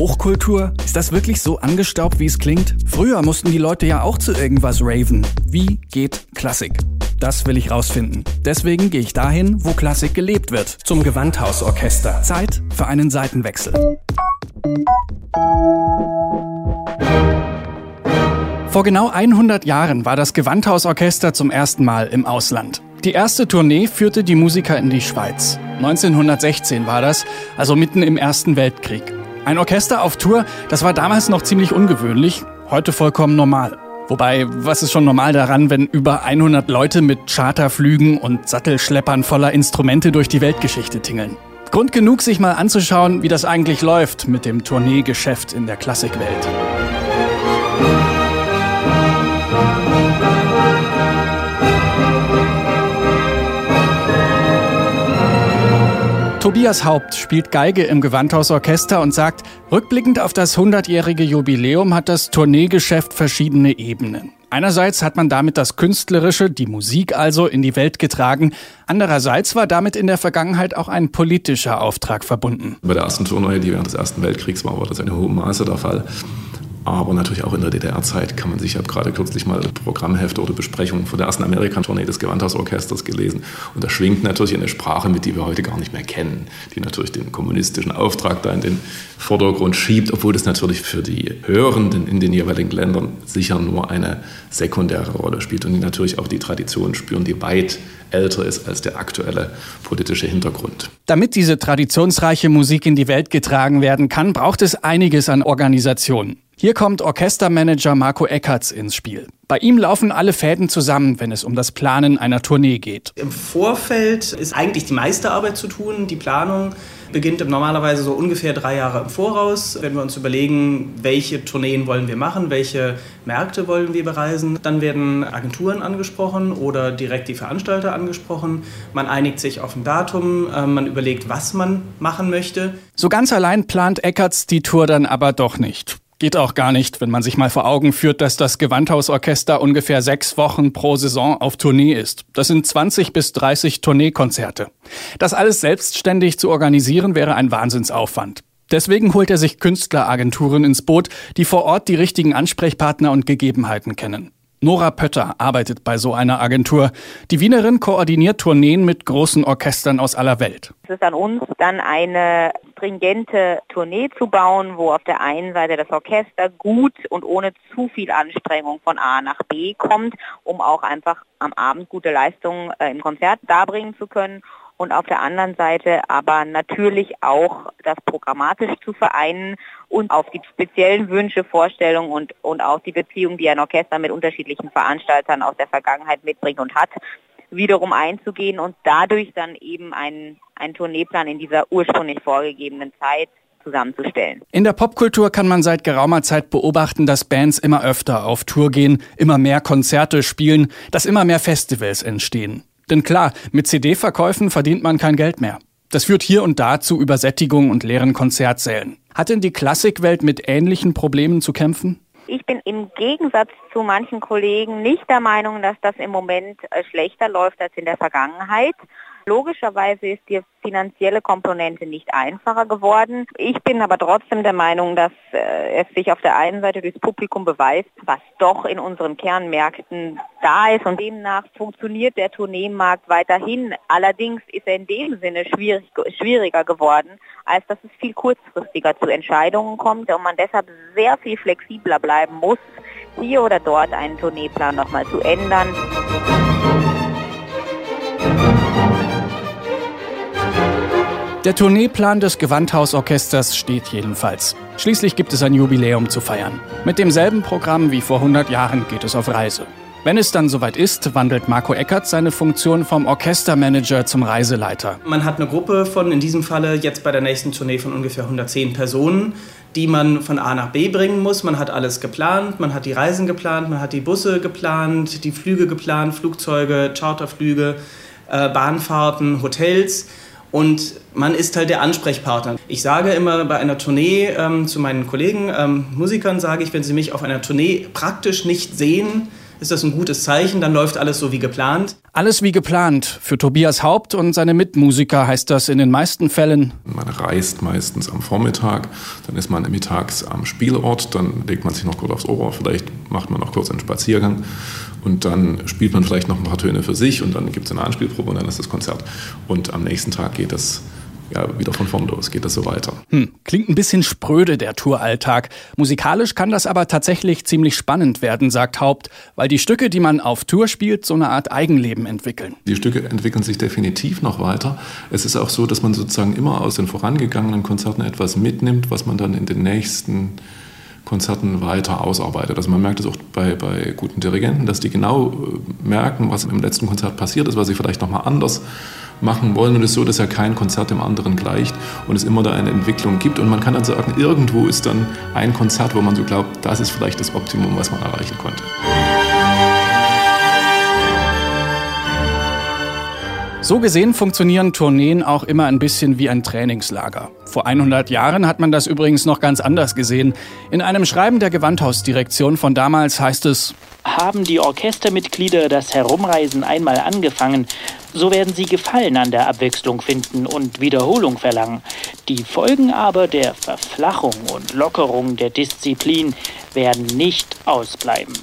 Hochkultur? Ist das wirklich so angestaubt, wie es klingt? Früher mussten die Leute ja auch zu irgendwas raven. Wie geht Klassik? Das will ich rausfinden. Deswegen gehe ich dahin, wo Klassik gelebt wird. Zum Gewandhausorchester. Zeit für einen Seitenwechsel. Vor genau 100 Jahren war das Gewandhausorchester zum ersten Mal im Ausland. Die erste Tournee führte die Musiker in die Schweiz. 1916 war das, also mitten im Ersten Weltkrieg. Ein Orchester auf Tour, das war damals noch ziemlich ungewöhnlich, heute vollkommen normal. Wobei, was ist schon normal daran, wenn über 100 Leute mit Charterflügen und Sattelschleppern voller Instrumente durch die Weltgeschichte tingeln? Grund genug, sich mal anzuschauen, wie das eigentlich läuft mit dem Tourneegeschäft in der Klassikwelt. Tobias Haupt spielt Geige im Gewandhausorchester und sagt, rückblickend auf das 100-jährige Jubiläum hat das Tourneegeschäft verschiedene Ebenen. Einerseits hat man damit das Künstlerische, die Musik also, in die Welt getragen. Andererseits war damit in der Vergangenheit auch ein politischer Auftrag verbunden. Bei der ersten Tournee, die während des Ersten Weltkriegs war, war das in hohem Maße der Fall. Aber natürlich auch in der DDR-Zeit kann man sich, ich habe gerade kürzlich mal Programmhefte oder Besprechungen von der ersten Amerikan-Tournee des Gewandhausorchesters gelesen. Und da schwingt natürlich eine Sprache mit, die wir heute gar nicht mehr kennen, die natürlich den kommunistischen Auftrag da in den Vordergrund schiebt, obwohl das natürlich für die Hörenden in den jeweiligen Ländern sicher nur eine sekundäre Rolle spielt und die natürlich auch die Tradition spüren, die weit älter ist als der aktuelle politische Hintergrund. Damit diese traditionsreiche Musik in die Welt getragen werden kann, braucht es einiges an Organisationen. Hier kommt Orchestermanager Marco Eckertz ins Spiel. Bei ihm laufen alle Fäden zusammen, wenn es um das Planen einer Tournee geht. Im Vorfeld ist eigentlich die meiste Arbeit zu tun. Die Planung beginnt normalerweise so ungefähr drei Jahre im Voraus. Wenn wir uns überlegen, welche Tourneen wollen wir machen, welche Märkte wollen wir bereisen, dann werden Agenturen angesprochen oder direkt die Veranstalter angesprochen. Man einigt sich auf ein Datum, äh, man überlegt, was man machen möchte. So ganz allein plant Eckertz die Tour dann aber doch nicht. Geht auch gar nicht, wenn man sich mal vor Augen führt, dass das Gewandhausorchester ungefähr sechs Wochen pro Saison auf Tournee ist. Das sind 20 bis 30 Tourneekonzerte. Das alles selbstständig zu organisieren wäre ein Wahnsinnsaufwand. Deswegen holt er sich Künstleragenturen ins Boot, die vor Ort die richtigen Ansprechpartner und Gegebenheiten kennen. Nora Pötter arbeitet bei so einer Agentur. Die Wienerin koordiniert Tourneen mit großen Orchestern aus aller Welt. Es ist an uns, dann eine stringente Tournee zu bauen, wo auf der einen Seite das Orchester gut und ohne zu viel Anstrengung von A nach B kommt, um auch einfach am Abend gute Leistungen äh, im Konzert darbringen zu können und auf der anderen Seite aber natürlich auch das programmatisch zu vereinen und auf die speziellen Wünsche, Vorstellungen und, und auch die Beziehung, die ein Orchester mit unterschiedlichen Veranstaltern aus der Vergangenheit mitbringt und hat, wiederum einzugehen und dadurch dann eben einen, einen Tourneeplan in dieser ursprünglich vorgegebenen Zeit zusammenzustellen. In der Popkultur kann man seit geraumer Zeit beobachten, dass Bands immer öfter auf Tour gehen, immer mehr Konzerte spielen, dass immer mehr Festivals entstehen. Denn klar, mit CD-Verkäufen verdient man kein Geld mehr. Das führt hier und da zu Übersättigung und leeren Konzertsälen. Hat denn die Klassikwelt mit ähnlichen Problemen zu kämpfen? Ich bin im Gegensatz zu manchen Kollegen nicht der Meinung, dass das im Moment äh, schlechter läuft als in der Vergangenheit. Logischerweise ist die finanzielle Komponente nicht einfacher geworden. Ich bin aber trotzdem der Meinung, dass äh, es sich auf der einen Seite durchs Publikum beweist, was doch in unseren Kernmärkten da ist und demnach funktioniert der Tourneemarkt weiterhin. Allerdings ist er in dem Sinne schwierig, schwieriger geworden, als dass es viel kurzfristiger zu Entscheidungen kommt und man deshalb sehr viel flexibler bleiben muss, hier oder dort einen Tourneeplan nochmal zu ändern. Der Tourneeplan des Gewandhausorchesters steht jedenfalls. Schließlich gibt es ein Jubiläum zu feiern. Mit demselben Programm wie vor 100 Jahren geht es auf Reise. Wenn es dann soweit ist, wandelt Marco Eckert seine Funktion vom Orchestermanager zum Reiseleiter. Man hat eine Gruppe von, in diesem Falle jetzt bei der nächsten Tournee von ungefähr 110 Personen, die man von A nach B bringen muss. Man hat alles geplant, man hat die Reisen geplant, man hat die Busse geplant, die Flüge geplant, Flugzeuge, Charterflüge, äh, Bahnfahrten, Hotels. Und man ist halt der Ansprechpartner. Ich sage immer bei einer Tournee ähm, zu meinen Kollegen, ähm, Musikern sage ich, wenn sie mich auf einer Tournee praktisch nicht sehen, ist das ein gutes Zeichen, dann läuft alles so wie geplant. Alles wie geplant. Für Tobias Haupt und seine Mitmusiker heißt das in den meisten Fällen. Man reist meistens am Vormittag, dann ist man mittags am Spielort, dann legt man sich noch kurz aufs Ohr, vielleicht macht man noch kurz einen Spaziergang und dann spielt man vielleicht noch ein paar Töne für sich und dann gibt es eine Anspielprobe und dann ist das Konzert. Und am nächsten Tag geht das ja, wieder von vorn los geht das so weiter. Hm, klingt ein bisschen spröde, der Touralltag. Musikalisch kann das aber tatsächlich ziemlich spannend werden, sagt Haupt, weil die Stücke, die man auf Tour spielt, so eine Art Eigenleben entwickeln. Die Stücke entwickeln sich definitiv noch weiter. Es ist auch so, dass man sozusagen immer aus den vorangegangenen Konzerten etwas mitnimmt, was man dann in den nächsten Konzerten weiter ausarbeitet. Also man merkt es auch bei, bei guten Dirigenten, dass die genau äh, merken, was im letzten Konzert passiert ist, was sie vielleicht nochmal anders machen wollen. Und es so, dass ja kein Konzert dem anderen gleicht und es immer da eine Entwicklung gibt. Und man kann dann sagen, irgendwo ist dann ein Konzert, wo man so glaubt, das ist vielleicht das Optimum, was man erreichen konnte. So gesehen funktionieren Tourneen auch immer ein bisschen wie ein Trainingslager. Vor 100 Jahren hat man das übrigens noch ganz anders gesehen. In einem Schreiben der Gewandhausdirektion von damals heißt es, haben die Orchestermitglieder das Herumreisen einmal angefangen, so werden sie Gefallen an der Abwechslung finden und Wiederholung verlangen. Die Folgen aber der Verflachung und Lockerung der Disziplin werden nicht ausbleiben.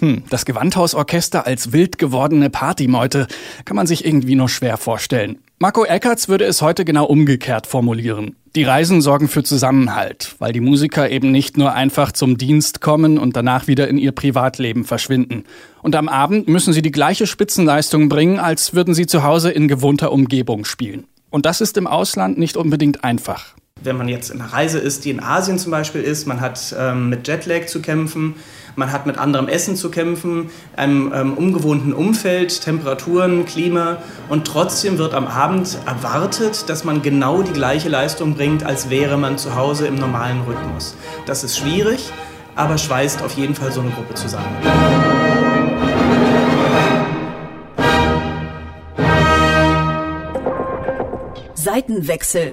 Hm, das Gewandhausorchester als wild gewordene Partymeute kann man sich irgendwie nur schwer vorstellen. Marco Eckertz würde es heute genau umgekehrt formulieren. Die Reisen sorgen für Zusammenhalt, weil die Musiker eben nicht nur einfach zum Dienst kommen und danach wieder in ihr Privatleben verschwinden. Und am Abend müssen sie die gleiche Spitzenleistung bringen, als würden sie zu Hause in gewohnter Umgebung spielen. Und das ist im Ausland nicht unbedingt einfach wenn man jetzt in einer Reise ist, die in Asien zum Beispiel ist, man hat ähm, mit Jetlag zu kämpfen, man hat mit anderem Essen zu kämpfen, einem ähm, ungewohnten Umfeld, Temperaturen, Klima und trotzdem wird am Abend erwartet, dass man genau die gleiche Leistung bringt, als wäre man zu Hause im normalen Rhythmus. Das ist schwierig, aber schweißt auf jeden Fall so eine Gruppe zusammen. Seitenwechsel